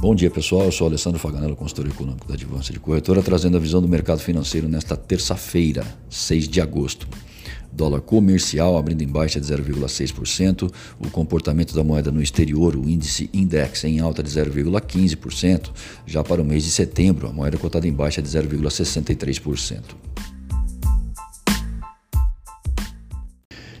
Bom dia, pessoal. Eu sou Alessandro Faganello, consultor econômico da Advança de Corretora, trazendo a visão do mercado financeiro nesta terça-feira, 6 de agosto. Dólar comercial abrindo em baixa de 0,6%, o comportamento da moeda no exterior, o índice index em alta de 0,15%, já para o mês de setembro, a moeda cotada em baixa de 0,63%.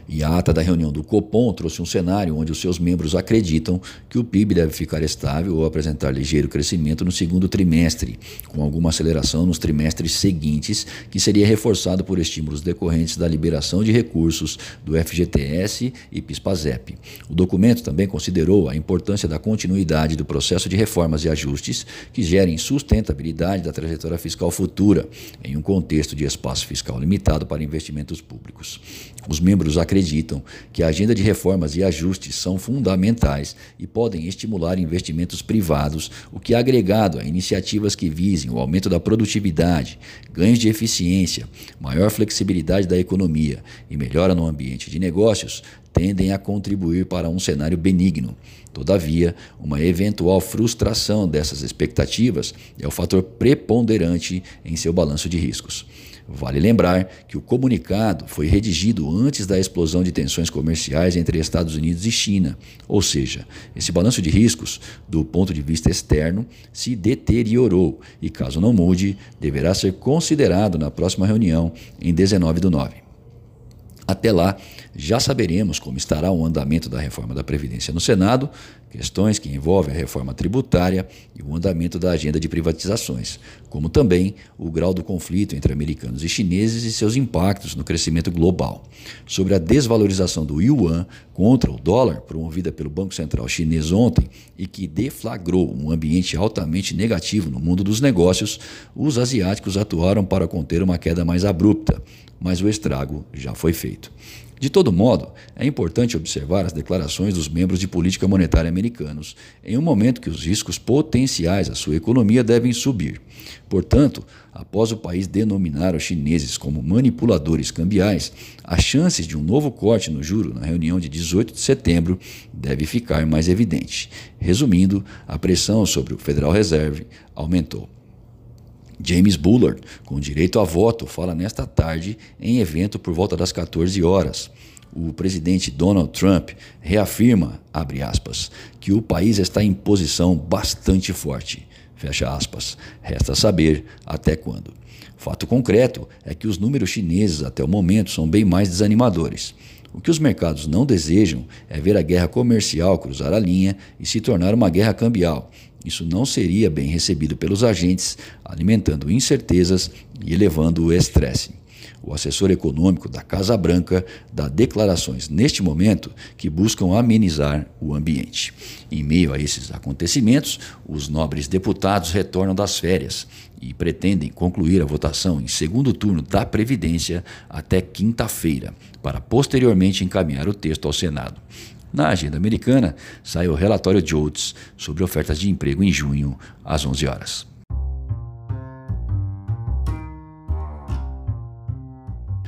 E a ata da reunião do Copom trouxe um cenário onde os seus membros acreditam que o PIB deve ficar estável ou apresentar ligeiro crescimento no segundo trimestre, com alguma aceleração nos trimestres seguintes, que seria reforçado por estímulos decorrentes da liberação de recursos do FGTS e PIS/PASEP. O documento também considerou a importância da continuidade do processo de reformas e ajustes que gerem sustentabilidade da trajetória fiscal futura, em um contexto de espaço fiscal limitado para investimentos públicos. Os membros acreditam acreditam que a agenda de reformas e ajustes são fundamentais e podem estimular investimentos privados, o que, agregado a iniciativas que visem o aumento da produtividade, ganhos de eficiência, maior flexibilidade da economia e melhora no ambiente de negócios, tendem a contribuir para um cenário benigno. Todavia, uma eventual frustração dessas expectativas é o fator preponderante em seu balanço de riscos. Vale lembrar que o comunicado foi redigido antes da explosão de tensões comerciais entre Estados Unidos e China, ou seja, esse balanço de riscos, do ponto de vista externo, se deteriorou e, caso não mude, deverá ser considerado na próxima reunião em 19 do 9. Até lá, já saberemos como estará o andamento da reforma da Previdência no Senado, questões que envolvem a reforma tributária e o andamento da agenda de privatizações, como também o grau do conflito entre americanos e chineses e seus impactos no crescimento global. Sobre a desvalorização do yuan contra o dólar, promovida pelo Banco Central chinês ontem e que deflagrou um ambiente altamente negativo no mundo dos negócios, os asiáticos atuaram para conter uma queda mais abrupta mas o estrago já foi feito. De todo modo, é importante observar as declarações dos membros de política monetária americanos em um momento que os riscos potenciais à sua economia devem subir. Portanto, após o país denominar os chineses como manipuladores cambiais, as chances de um novo corte no juro na reunião de 18 de setembro deve ficar mais evidente. Resumindo, a pressão sobre o Federal Reserve aumentou. James Bullard, com direito a voto, fala nesta tarde em evento por volta das 14 horas. O presidente Donald Trump reafirma, abre aspas, que o país está em posição bastante forte. Fecha aspas. Resta saber até quando. Fato concreto é que os números chineses até o momento são bem mais desanimadores. O que os mercados não desejam é ver a guerra comercial cruzar a linha e se tornar uma guerra cambial. Isso não seria bem recebido pelos agentes, alimentando incertezas e elevando o estresse. O assessor econômico da Casa Branca dá declarações neste momento que buscam amenizar o ambiente. Em meio a esses acontecimentos, os nobres deputados retornam das férias e pretendem concluir a votação em segundo turno da Previdência até quinta-feira, para posteriormente encaminhar o texto ao Senado. Na agenda americana, sai o relatório Jodes sobre ofertas de emprego em junho, às 11 horas.